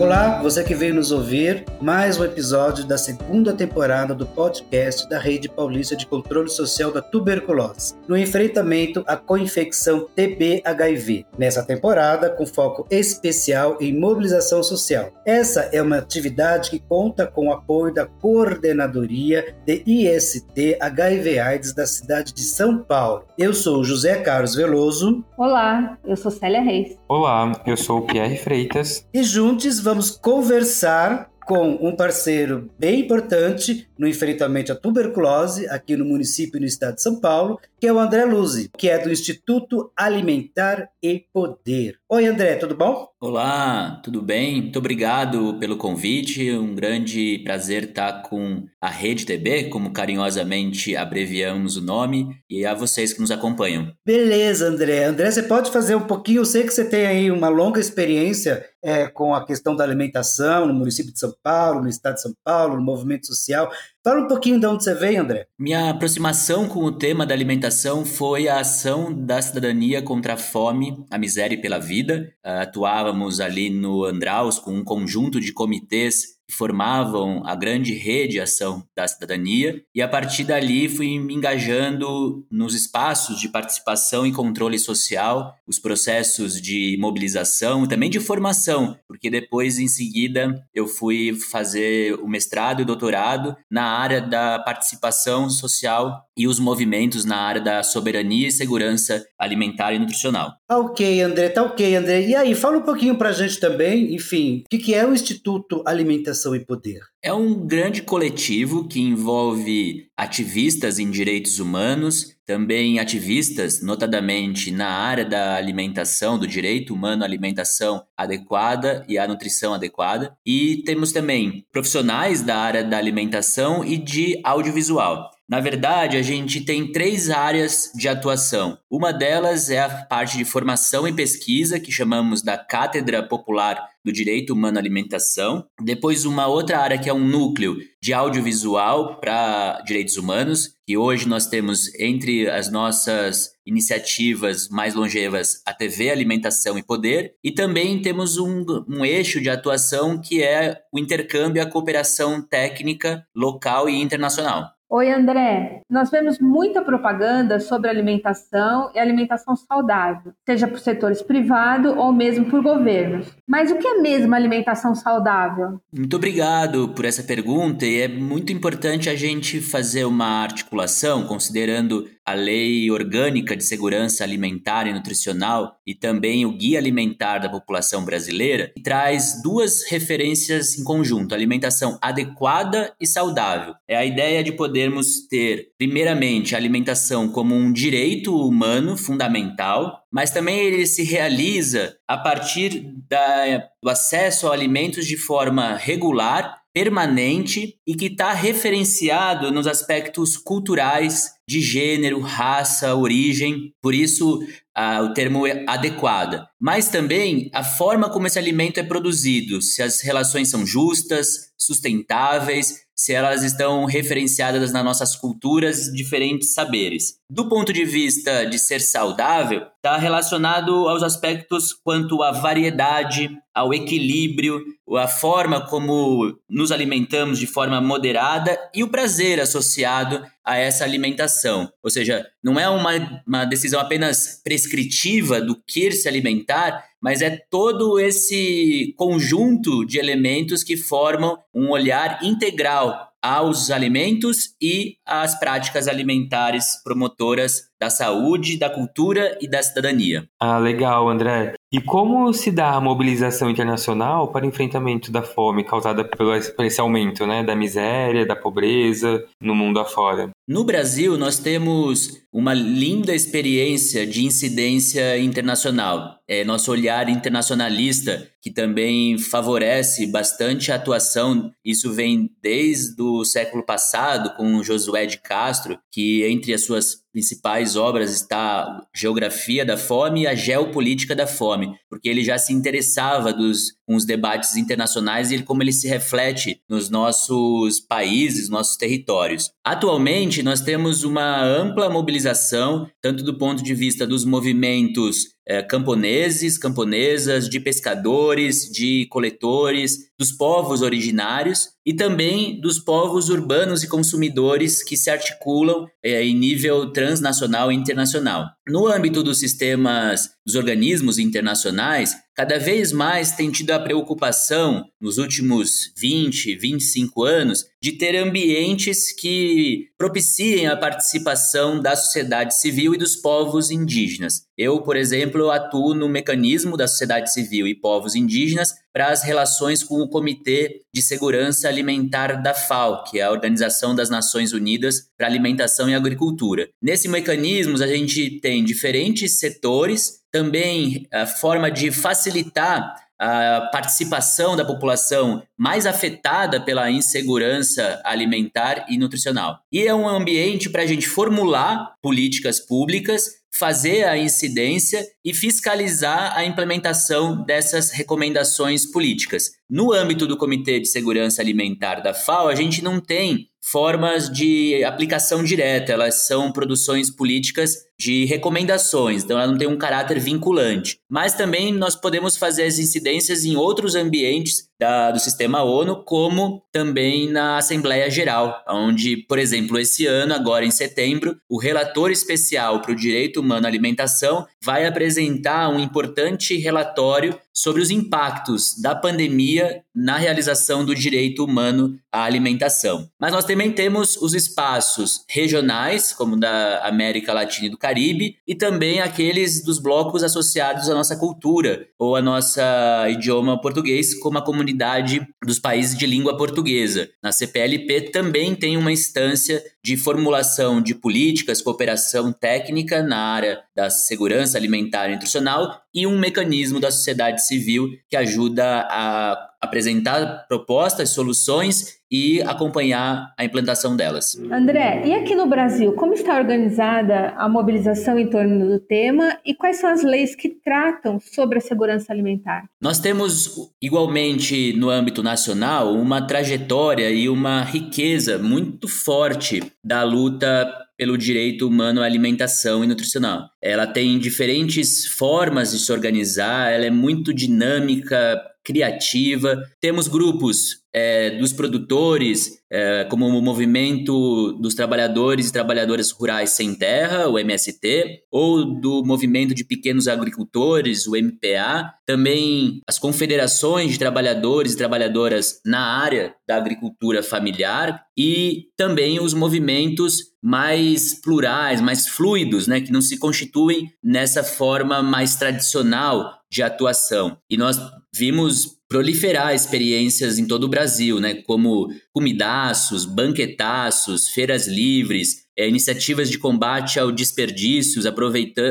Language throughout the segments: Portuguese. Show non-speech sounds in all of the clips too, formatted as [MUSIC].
Olá, você que veio nos ouvir, mais um episódio da segunda temporada do podcast da Rede Paulista de Controle Social da Tuberculose, no enfrentamento à coinfecção TB-HIV. Nessa temporada, com foco especial em mobilização social. Essa é uma atividade que conta com o apoio da Coordenadoria de IST HIV-AIDS da cidade de São Paulo. Eu sou José Carlos Veloso. Olá, eu sou Célia Reis. Olá, eu sou o Pierre Freitas. E juntos vamos conversar com um parceiro bem importante no enfrentamento à tuberculose aqui no município e no estado de São Paulo, que é o André Luzi, que é do Instituto Alimentar e Poder. Oi, André, tudo bom? Olá, tudo bem? Muito obrigado pelo convite. Um grande prazer estar com a Rede TB, como carinhosamente abreviamos o nome, e a vocês que nos acompanham. Beleza, André. André, você pode fazer um pouquinho? Eu sei que você tem aí uma longa experiência é, com a questão da alimentação no município de São Paulo, no estado de São Paulo, no movimento social. Fala um pouquinho de onde você veio, André. Minha aproximação com o tema da alimentação foi a ação da cidadania contra a fome, a miséria e pela vida. Atuávamos ali no Andraus com um conjunto de comitês formavam a grande rede ação da cidadania, e a partir dali fui me engajando nos espaços de participação e controle social, os processos de mobilização e também de formação, porque depois, em seguida, eu fui fazer o mestrado e doutorado na área da participação social e os movimentos na área da soberania e segurança alimentar e nutricional. Tá ok, André, tá ok, André. E aí, fala um pouquinho para a gente também, enfim, o que é o Instituto Alimentação e Poder? É um grande coletivo que envolve ativistas em direitos humanos, também ativistas, notadamente na área da alimentação, do direito humano à alimentação adequada e à nutrição adequada, e temos também profissionais da área da alimentação e de audiovisual. Na verdade, a gente tem três áreas de atuação. Uma delas é a parte de formação e pesquisa, que chamamos da Cátedra Popular do Direito Humano à Alimentação. Depois, uma outra área que é um núcleo de audiovisual para direitos humanos, que hoje nós temos entre as nossas iniciativas mais longevas a TV Alimentação e Poder, e também temos um, um eixo de atuação que é o intercâmbio e a cooperação técnica local e internacional. Oi, André. Nós vemos muita propaganda sobre alimentação e alimentação saudável, seja por setores privados ou mesmo por governos. Mas o que é mesmo alimentação saudável? Muito obrigado por essa pergunta e é muito importante a gente fazer uma articulação considerando a Lei Orgânica de Segurança Alimentar e Nutricional e também o Guia Alimentar da População Brasileira, traz duas referências em conjunto: alimentação adequada e saudável. É a ideia de podermos ter, primeiramente, a alimentação como um direito humano fundamental, mas também ele se realiza a partir da, do acesso a alimentos de forma regular permanente e que está referenciado nos aspectos culturais de gênero, raça, origem, por isso ah, o termo é adequada. Mas também a forma como esse alimento é produzido, se as relações são justas, sustentáveis, se elas estão referenciadas nas nossas culturas, diferentes saberes. Do ponto de vista de ser saudável, está relacionado aos aspectos quanto à variedade, ao equilíbrio, a forma como nos alimentamos de forma moderada e o prazer associado a essa alimentação. Ou seja, não é uma, uma decisão apenas prescritiva do que se alimentar, mas é todo esse conjunto de elementos que formam um olhar integral aos alimentos e às práticas alimentares promotoras da saúde, da cultura e da cidadania. Ah, legal, André. E como se dá a mobilização internacional para o enfrentamento da fome causada pelo, por esse aumento né, da miséria, da pobreza no mundo afora? No Brasil, nós temos uma linda experiência de incidência internacional. É nosso olhar internacionalista, que também favorece bastante a atuação. Isso vem desde o século passado, com Josué de Castro, que entre as suas principais obras está Geografia da Fome e a Geopolítica da Fome, porque ele já se interessava dos com os debates internacionais e como ele se reflete nos nossos países, nossos territórios. Atualmente, nós temos uma ampla mobilização, tanto do ponto de vista dos movimentos é, camponeses, camponesas, de pescadores, de coletores, dos povos originários e também dos povos urbanos e consumidores que se articulam é, em nível transnacional e internacional. No âmbito dos sistemas dos organismos internacionais, cada vez mais tem tido a preocupação, nos últimos 20, 25 anos, de ter ambientes que propiciem a participação da sociedade civil e dos povos indígenas. Eu, por exemplo, atuo no mecanismo da sociedade civil e povos indígenas para as relações com o Comitê de Segurança Alimentar da FAO, que é a Organização das Nações Unidas para Alimentação e Agricultura. Nesse mecanismo, a gente tem diferentes setores, também a forma de facilitar a participação da população mais afetada pela insegurança alimentar e nutricional. E é um ambiente para a gente formular políticas públicas fazer a incidência e fiscalizar a implementação dessas recomendações políticas. No âmbito do Comitê de Segurança Alimentar da FAO, a gente não tem formas de aplicação direta, elas são produções políticas de recomendações, então ela não tem um caráter vinculante. Mas também nós podemos fazer as incidências em outros ambientes da, do sistema ONU, como também na Assembleia Geral, onde, por exemplo, esse ano, agora em setembro, o relator especial para o direito humano à alimentação vai apresentar um importante relatório sobre os impactos da pandemia na realização do direito humano à alimentação. Mas nós também temos os espaços regionais, como da América Latina e do Caribe, e também aqueles dos blocos associados à nossa cultura ou à nossa idioma português, como a comunidade dos países de língua portuguesa. Na CPLP também tem uma instância de formulação de políticas, cooperação técnica na área da segurança alimentar e nutricional e um mecanismo da sociedade civil que ajuda a apresentar propostas, soluções e acompanhar a implantação delas. André, e aqui no Brasil, como está organizada a mobilização em torno do tema e quais são as leis que tratam sobre a segurança alimentar? Nós temos, igualmente, no âmbito nacional, uma trajetória e uma riqueza muito forte da luta pelo direito humano à alimentação e nutricional. Ela tem diferentes formas de se organizar, ela é muito dinâmica, criativa. Temos grupos é, dos produtores, é, como o Movimento dos Trabalhadores e Trabalhadoras Rurais Sem Terra, o MST, ou do Movimento de Pequenos Agricultores, o MPA, também as confederações de trabalhadores e trabalhadoras na área da agricultura familiar e também os movimentos mais plurais, mais fluidos, né, que não se constituem nessa forma mais tradicional de atuação. E nós vimos proliferar experiências em todo o Brasil, né, como comidaços, banquetaços, feiras livres, é, iniciativas de combate ao desperdícios,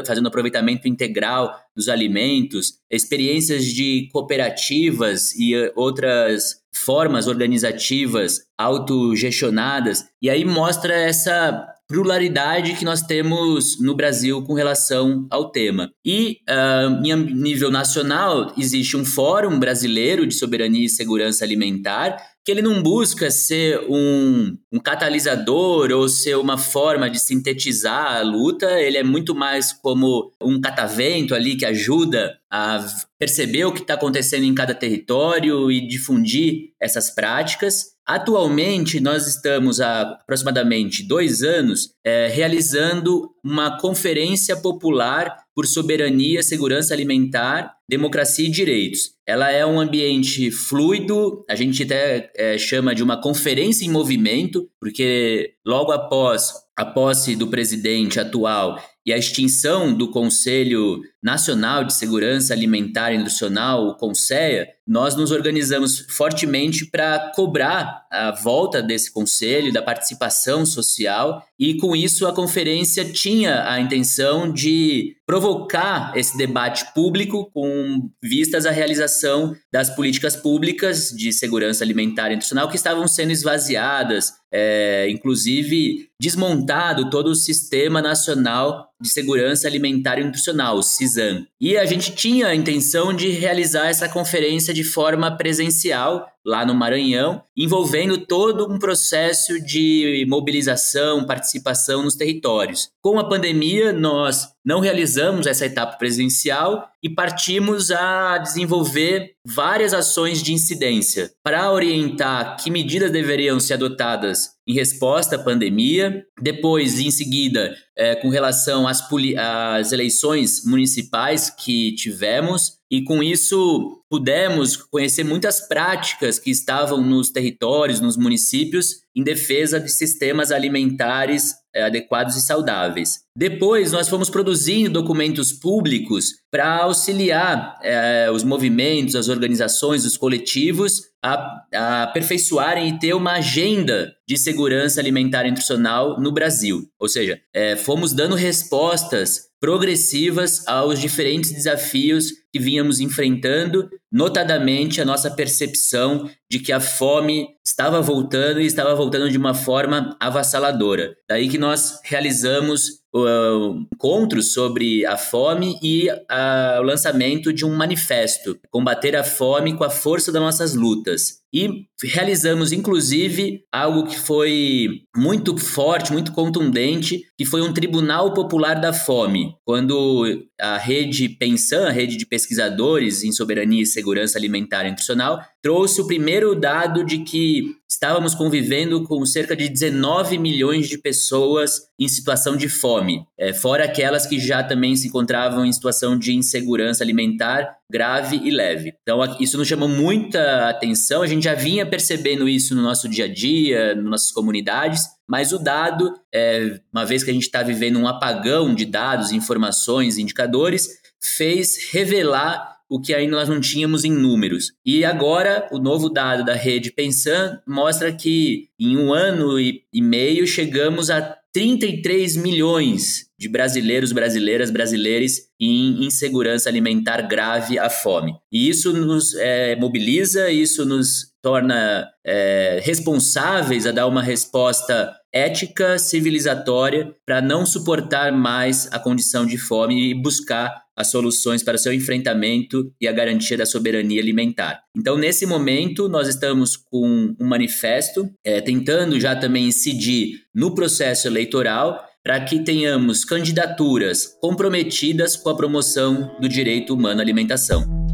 fazendo aproveitamento integral dos alimentos, experiências de cooperativas e eh, outras formas organizativas autogestionadas, e aí mostra essa pluralidade que nós temos no Brasil com relação ao tema. E uh, em nível nacional, existe um Fórum Brasileiro de Soberania e Segurança Alimentar, que ele não busca ser um, um catalisador ou ser uma forma de sintetizar a luta, ele é muito mais como um catavento ali que ajuda a perceber o que está acontecendo em cada território e difundir essas práticas. Atualmente, nós estamos há aproximadamente dois anos é, realizando uma conferência popular por soberania, segurança alimentar, democracia e direitos. Ela é um ambiente fluido, a gente até é, chama de uma conferência em movimento, porque logo após a posse do presidente atual e a extinção do Conselho Nacional de Segurança Alimentar e Nutricional, o CONSEA, nós nos organizamos fortemente para cobrar a volta desse conselho, da participação social, e com isso a conferência tinha a intenção de provocar esse debate público com vistas à realização das políticas públicas de segurança alimentar e nutricional que estavam sendo esvaziadas, é, inclusive desmontado todo o Sistema Nacional de Segurança Alimentar e Nutricional, o CISAM. E a gente tinha a intenção de realizar essa conferência de forma presencial lá no Maranhão, envolvendo todo um processo de mobilização, participação nos territórios. Com a pandemia, nós não realizamos essa etapa presencial e partimos a desenvolver várias ações de incidência para orientar que medidas deveriam ser adotadas em resposta à pandemia. Depois, em seguida, é, com relação às, às eleições municipais que tivemos, e com isso pudemos conhecer muitas práticas que estavam nos territórios, nos municípios, em defesa de sistemas alimentares adequados e saudáveis. Depois, nós fomos produzindo documentos públicos para auxiliar é, os movimentos, as organizações, os coletivos a, a aperfeiçoarem e ter uma agenda de segurança alimentar e nutricional no Brasil. Ou seja, é, fomos dando respostas progressivas aos diferentes desafios que vínhamos enfrentando, notadamente a nossa percepção de que a fome estava voltando e estava voltando de uma forma avassaladora. Daí que nós realizamos uh, encontros sobre a fome e uh, o lançamento de um manifesto, combater a fome com a força das nossas lutas. E realizamos, inclusive, algo que foi muito forte, muito contundente, que foi um Tribunal Popular da Fome. Quando a rede Pensan, a rede de pesquisadores em soberania e segurança alimentar e nutricional, trouxe o primeiro dado de que estávamos convivendo com cerca de 19 milhões de pessoas em situação de fome, é, fora aquelas que já também se encontravam em situação de insegurança alimentar grave e leve. Então, isso nos chamou muita atenção, a gente já vinha percebendo isso no nosso dia a dia, nas nossas comunidades, mas o dado, é, uma vez que a gente está vivendo um apagão de dados, informações, indicadores, fez revelar o que ainda nós não tínhamos em números. E agora, o novo dado da rede Pensan mostra que em um ano e, meio chegamos a 33 milhões de brasileiros, brasileiras, brasileiros em insegurança alimentar grave à fome. E isso nos é, mobiliza, isso nos torna é, responsáveis a dar uma resposta ética, civilizatória, para não suportar mais a condição de fome e buscar as soluções para seu enfrentamento e a garantia da soberania alimentar. Então, nesse momento, nós estamos com um manifesto, é, tentando já também incidir no processo eleitoral para que tenhamos candidaturas comprometidas com a promoção do direito humano à alimentação.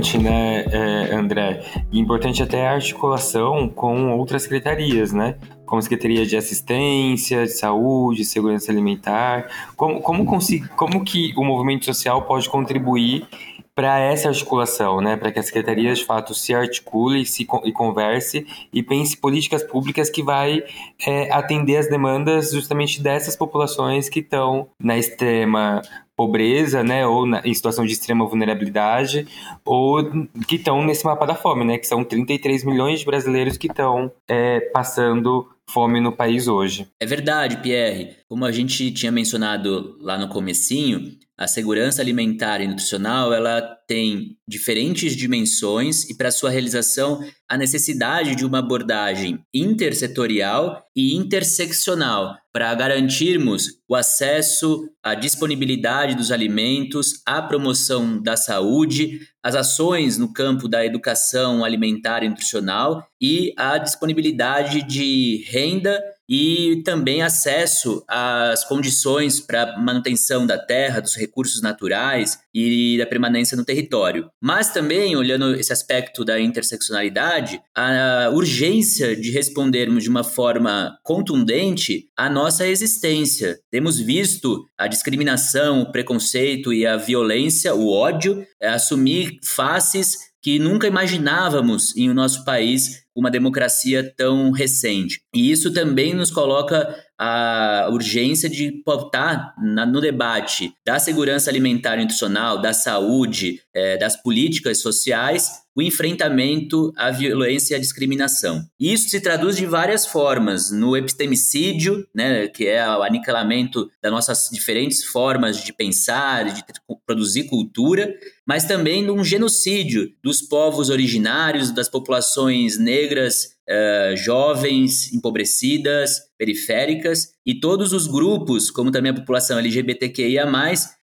Importante, né, é, André? E importante até a articulação com outras secretarias, né? Como Secretaria de Assistência, de Saúde, Segurança Alimentar. Como, como, como que o movimento social pode contribuir para essa articulação, né? para que a secretaria de fato se articule se, e converse e pense políticas públicas que vai é, atender as demandas justamente dessas populações que estão na extrema pobreza, né, ou na, em situação de extrema vulnerabilidade, ou que estão nesse mapa da fome, né, que são 33 milhões de brasileiros que estão é, passando fome no país hoje. É verdade, Pierre. Como a gente tinha mencionado lá no comecinho, a segurança alimentar e nutricional ela tem diferentes dimensões e para sua realização a necessidade de uma abordagem intersetorial e interseccional para garantirmos o acesso à disponibilidade dos alimentos, a promoção da saúde, as ações no campo da educação alimentar e nutricional e a disponibilidade de renda e também acesso às condições para manutenção da terra, dos recursos naturais e da permanência no território. Mas também, olhando esse aspecto da interseccionalidade, a urgência de respondermos de uma forma contundente à nossa existência. Temos visto a discriminação, o preconceito e a violência, o ódio, assumir faces que nunca imaginávamos em o nosso país uma democracia tão recente. E isso também nos coloca a urgência de pautar na, no debate da segurança alimentar e nutricional, da saúde, é, das políticas sociais, o enfrentamento à violência e à discriminação. Isso se traduz de várias formas, no epistemicídio, né, que é o aniquilamento das nossas diferentes formas de pensar, de produzir cultura, mas também num genocídio dos povos originários, das populações negras, uh, jovens, empobrecidas, periféricas e todos os grupos, como também a população LGBTQIA,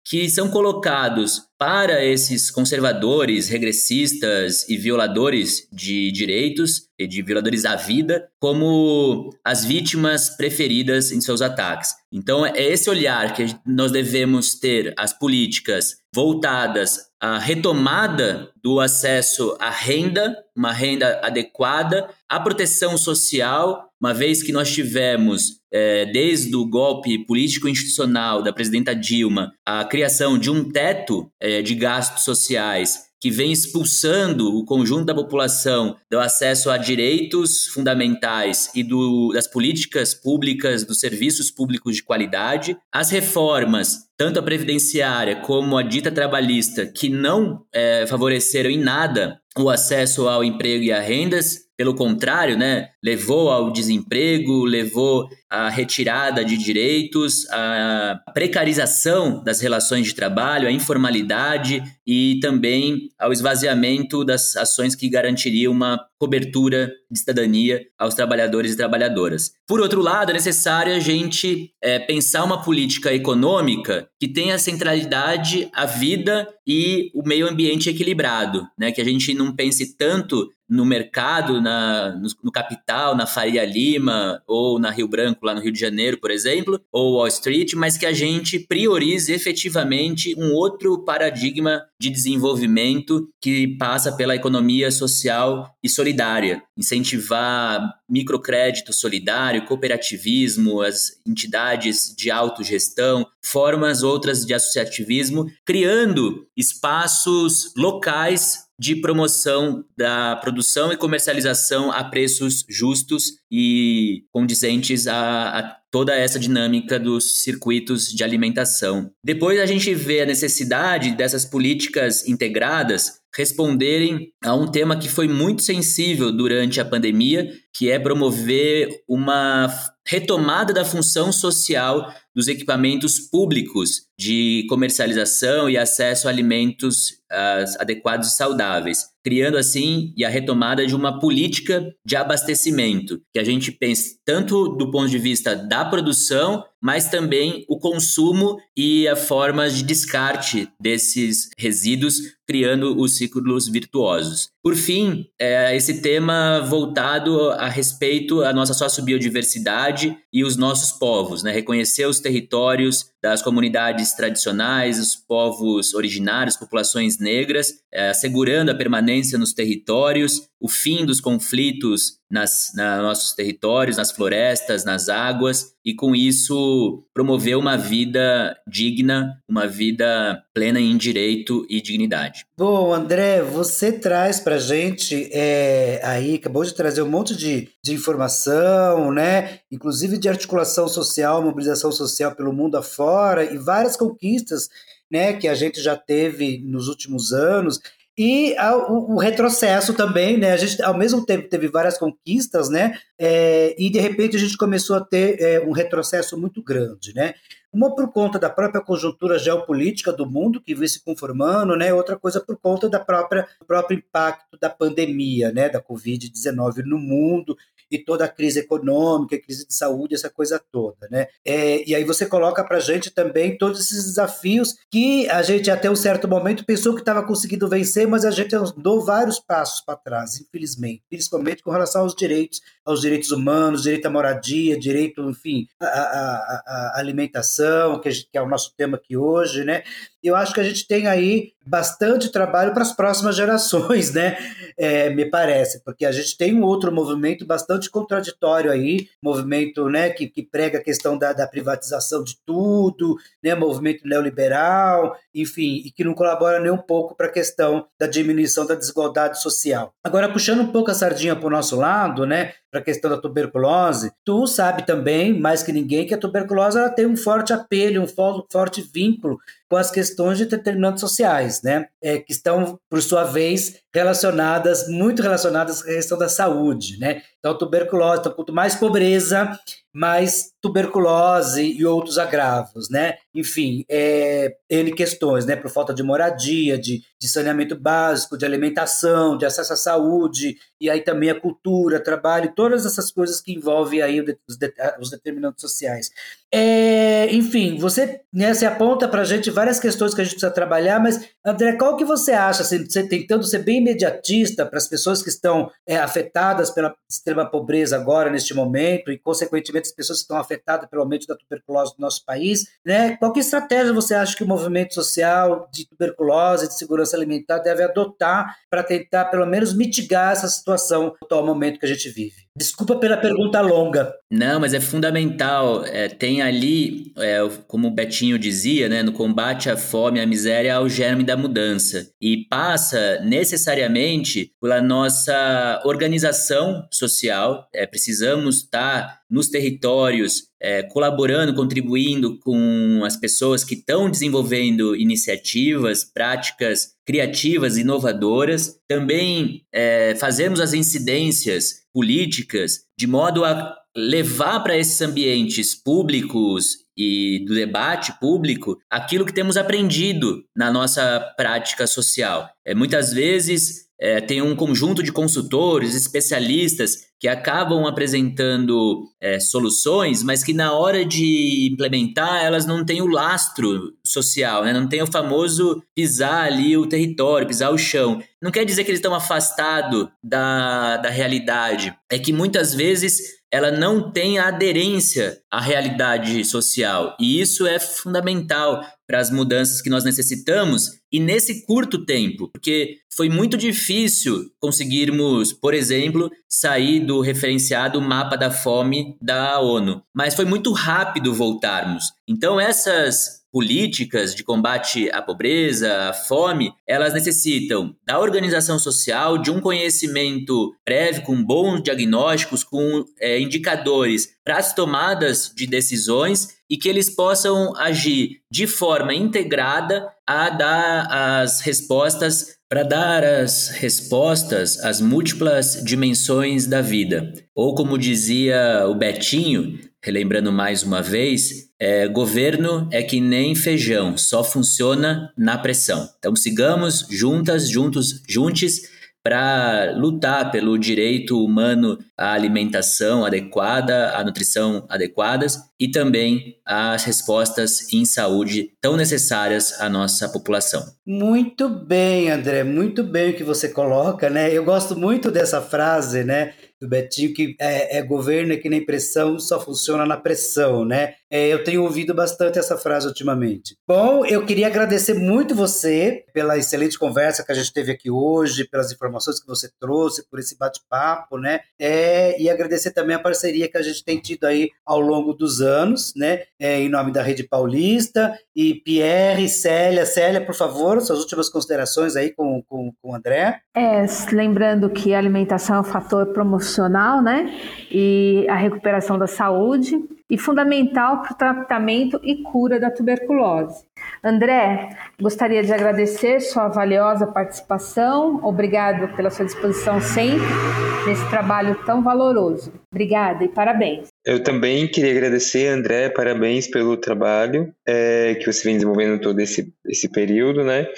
que são colocados para esses conservadores, regressistas e violadores de direitos e de violadores da vida como as vítimas preferidas em seus ataques. Então é esse olhar que nós devemos ter as políticas voltadas à retomada do acesso à renda, uma renda adequada, à proteção social, uma vez que nós tivemos, é, desde o golpe político-institucional da presidenta Dilma, a criação de um teto é, de gastos sociais que vem expulsando o conjunto da população do acesso a direitos fundamentais e do, das políticas públicas, dos serviços públicos de qualidade, as reformas, tanto a previdenciária como a dita trabalhista, que não é, favoreceram em nada o acesso ao emprego e a rendas, pelo contrário, né, levou ao desemprego, levou à retirada de direitos, à precarização das relações de trabalho, à informalidade e também ao esvaziamento das ações que garantiriam uma cobertura de cidadania aos trabalhadores e trabalhadoras. Por outro lado, é necessário a gente é, pensar uma política econômica que tenha centralidade a vida e o meio ambiente equilibrado, né? que a gente não pense tanto no mercado, na, no, no, capital, na Faria Lima ou na Rio Branco, lá no Rio de Janeiro, por exemplo, ou Wall Street, mas que a gente priorize efetivamente um outro paradigma de desenvolvimento que passa pela economia social e solidária, incentivar microcrédito solidário, cooperativismo, as entidades de autogestão, formas outras de associativismo, criando espaços locais de promoção da produção e comercialização a preços justos e condizentes a, a, toda essa dinâmica dos circuitos de alimentação. Depois a gente vê a necessidade dessas políticas integradas responderem a um tema que foi muito sensível durante a pandemia, que é promover uma retomada da função social dos equipamentos públicos de comercialização e acesso a alimentos uh, adequados e saudáveis, criando assim e a retomada de uma política de abastecimento, que a gente pense tanto do ponto de vista da produção, mas também o consumo e a forma de descarte desses resíduos, criando os ciclos virtuosos. Por fim, é esse tema voltado respeito à nossa sociobiodiversidade e os nossos povos, né? reconhecer os territórios das comunidades tradicionais, os povos originários, populações negras, é, assegurando a permanência nos territórios, o fim dos conflitos nas, nos nossos territórios, nas florestas, nas águas, e com isso promover uma vida digna, uma vida plena em direito e dignidade. Bom, André, você traz para gente é, aí, acabou de trazer um monte de, de informação, né? Inclusive de articulação social, mobilização social pelo mundo afora e várias conquistas né, que a gente já teve nos últimos anos e o, retrocesso também, né? A gente, ao mesmo tempo, teve várias conquistas, né? É, e de repente a gente começou a ter é, um retrocesso muito grande, né? Uma por conta da própria conjuntura geopolítica do mundo que vem se conformando, né? Outra coisa por conta da própria do próprio impacto da pandemia, né? Da Covid-19 no mundo e toda a crise econômica, crise de saúde, essa coisa toda, né? É, e aí você coloca para a gente também todos esses desafios que a gente até um certo momento pensou que estava conseguindo vencer, mas a gente andou vários passos para trás, infelizmente, principalmente com relação aos direitos, aos direitos humanos, direito à moradia, direito, enfim, à, à, à alimentação, que, é o nosso tema aqui hoje, né? eu acho que a gente tem aí bastante trabalho para as próximas [LAUGHS] gerações, né? É, me parece, porque a gente tem um outro movimento bastante contraditório aí, movimento né, que, que prega a questão da, da privatização de tudo, né, movimento neoliberal, enfim, e que não colabora nem um pouco para a questão da diminuição da desigualdade social. Agora, puxando um pouco a sardinha para o nosso lado, né? Para a questão da tuberculose, tu sabe também, mais que ninguém, que a tuberculose ela tem um forte apelo, um forte vínculo com as questões de determinantes sociais, né? É, que estão, por sua vez, relacionadas, muito relacionadas à questão da saúde, né? Então, tuberculose, então, quanto mais pobreza, mais tuberculose e outros agravos, né? Enfim, é, N questões, né? Por falta de moradia, de, de saneamento básico, de alimentação, de acesso à saúde, e aí também a cultura, trabalho, todas essas coisas que envolvem aí os, de, os determinantes sociais. É, enfim, você, né, você aponta para a gente várias questões que a gente precisa trabalhar, mas, André, qual que você acha, assim, você tentando ser bem imediatista para as pessoas que estão é, afetadas pela extrema pobreza agora, neste momento, e, consequentemente, as pessoas que estão afetadas pelo aumento da tuberculose no nosso país, né? Qual que estratégia você acha que o movimento social de tuberculose, de segurança alimentar, deve adotar para tentar, pelo menos, mitigar essa situação no atual momento que a gente vive? Desculpa pela pergunta longa. Não, mas é fundamental. É, tem ali, é, como o Betinho dizia, né, no combate à fome, à miséria, ao germe da mudança. E passa necessariamente pela nossa organização social. É, precisamos estar nos territórios, é, colaborando, contribuindo com as pessoas que estão desenvolvendo iniciativas, práticas criativas, inovadoras. Também é, as incidências políticas de modo a levar para esses ambientes públicos e do debate público aquilo que temos aprendido na nossa prática social. É, muitas vezes é, tem um conjunto de consultores, especialistas que acabam apresentando é, soluções, mas que na hora de implementar elas não têm o lastro social, né? não tem o famoso pisar ali o território, pisar o chão. Não quer dizer que eles estão afastados da, da realidade, é que muitas vezes ela não tem aderência à realidade social. E isso é fundamental para as mudanças que nós necessitamos e nesse curto tempo, porque foi muito difícil conseguirmos, por exemplo, sair do referenciado mapa da fome da ONU, mas foi muito rápido voltarmos. Então essas políticas de combate à pobreza, à fome, elas necessitam da organização social, de um conhecimento prévio, com bons diagnósticos, com é, indicadores para as tomadas de decisões e que eles possam agir de forma integrada a dar as respostas para dar as respostas às múltiplas dimensões da vida. Ou como dizia o Betinho, relembrando mais uma vez, é, governo é que nem feijão, só funciona na pressão. Então sigamos juntas, juntos, juntos para lutar pelo direito humano à alimentação adequada, à nutrição adequadas e também às respostas em saúde tão necessárias à nossa população. Muito bem, André, muito bem o que você coloca, né? Eu gosto muito dessa frase, né? do Betinho, que é, é, governo é que nem pressão, só funciona na pressão, né? É, eu tenho ouvido bastante essa frase ultimamente. Bom, eu queria agradecer muito você pela excelente conversa que a gente teve aqui hoje, pelas informações que você trouxe, por esse bate-papo, né? É, e agradecer também a parceria que a gente tem tido aí ao longo dos anos, né? É, em nome da Rede Paulista e Pierre, Célia. Célia, por favor, suas últimas considerações aí com, com, com o André. É, lembrando que a alimentação é um fator promocional né? E a recuperação da saúde e fundamental para o tratamento e cura da tuberculose. André, gostaria de agradecer sua valiosa participação. Obrigado pela sua disposição sempre nesse trabalho tão valoroso. Obrigada e parabéns. Eu também queria agradecer, André, parabéns pelo trabalho é, que você vem desenvolvendo todo esse, esse período, né?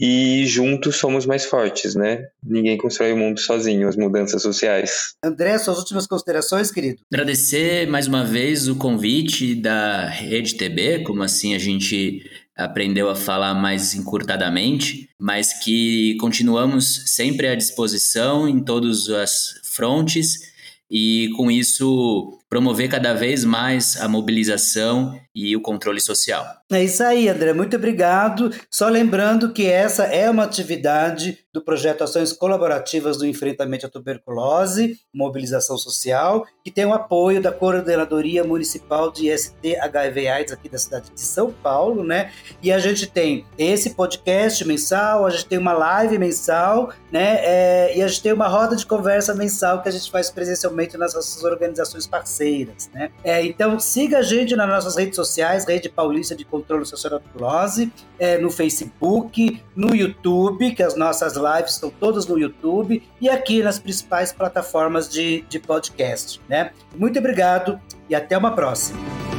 E juntos somos mais fortes, né? Ninguém constrói o mundo sozinho, as mudanças sociais. André, suas últimas considerações, querido? Agradecer mais uma vez o convite da Rede TB, como assim a gente aprendeu a falar mais encurtadamente, mas que continuamos sempre à disposição em todas as frontes e com isso promover cada vez mais a mobilização e o controle social. É isso aí, André. Muito obrigado. Só lembrando que essa é uma atividade do projeto Ações Colaborativas do Enfrentamento à Tuberculose, Mobilização Social, que tem o apoio da Coordenadoria Municipal de IST HIV AIDS aqui da cidade de São Paulo, né? E a gente tem esse podcast mensal, a gente tem uma live mensal, né? É, e a gente tem uma roda de conversa mensal que a gente faz presencialmente nas nossas organizações parceiras, né? É, então siga a gente nas nossas redes sociais, Rede Paulista de Controle Social da Tuberculose, é, no Facebook, no YouTube, que as nossas lives estão todas no YouTube, e aqui nas principais plataformas de, de podcast, né? Muito obrigado e até uma próxima.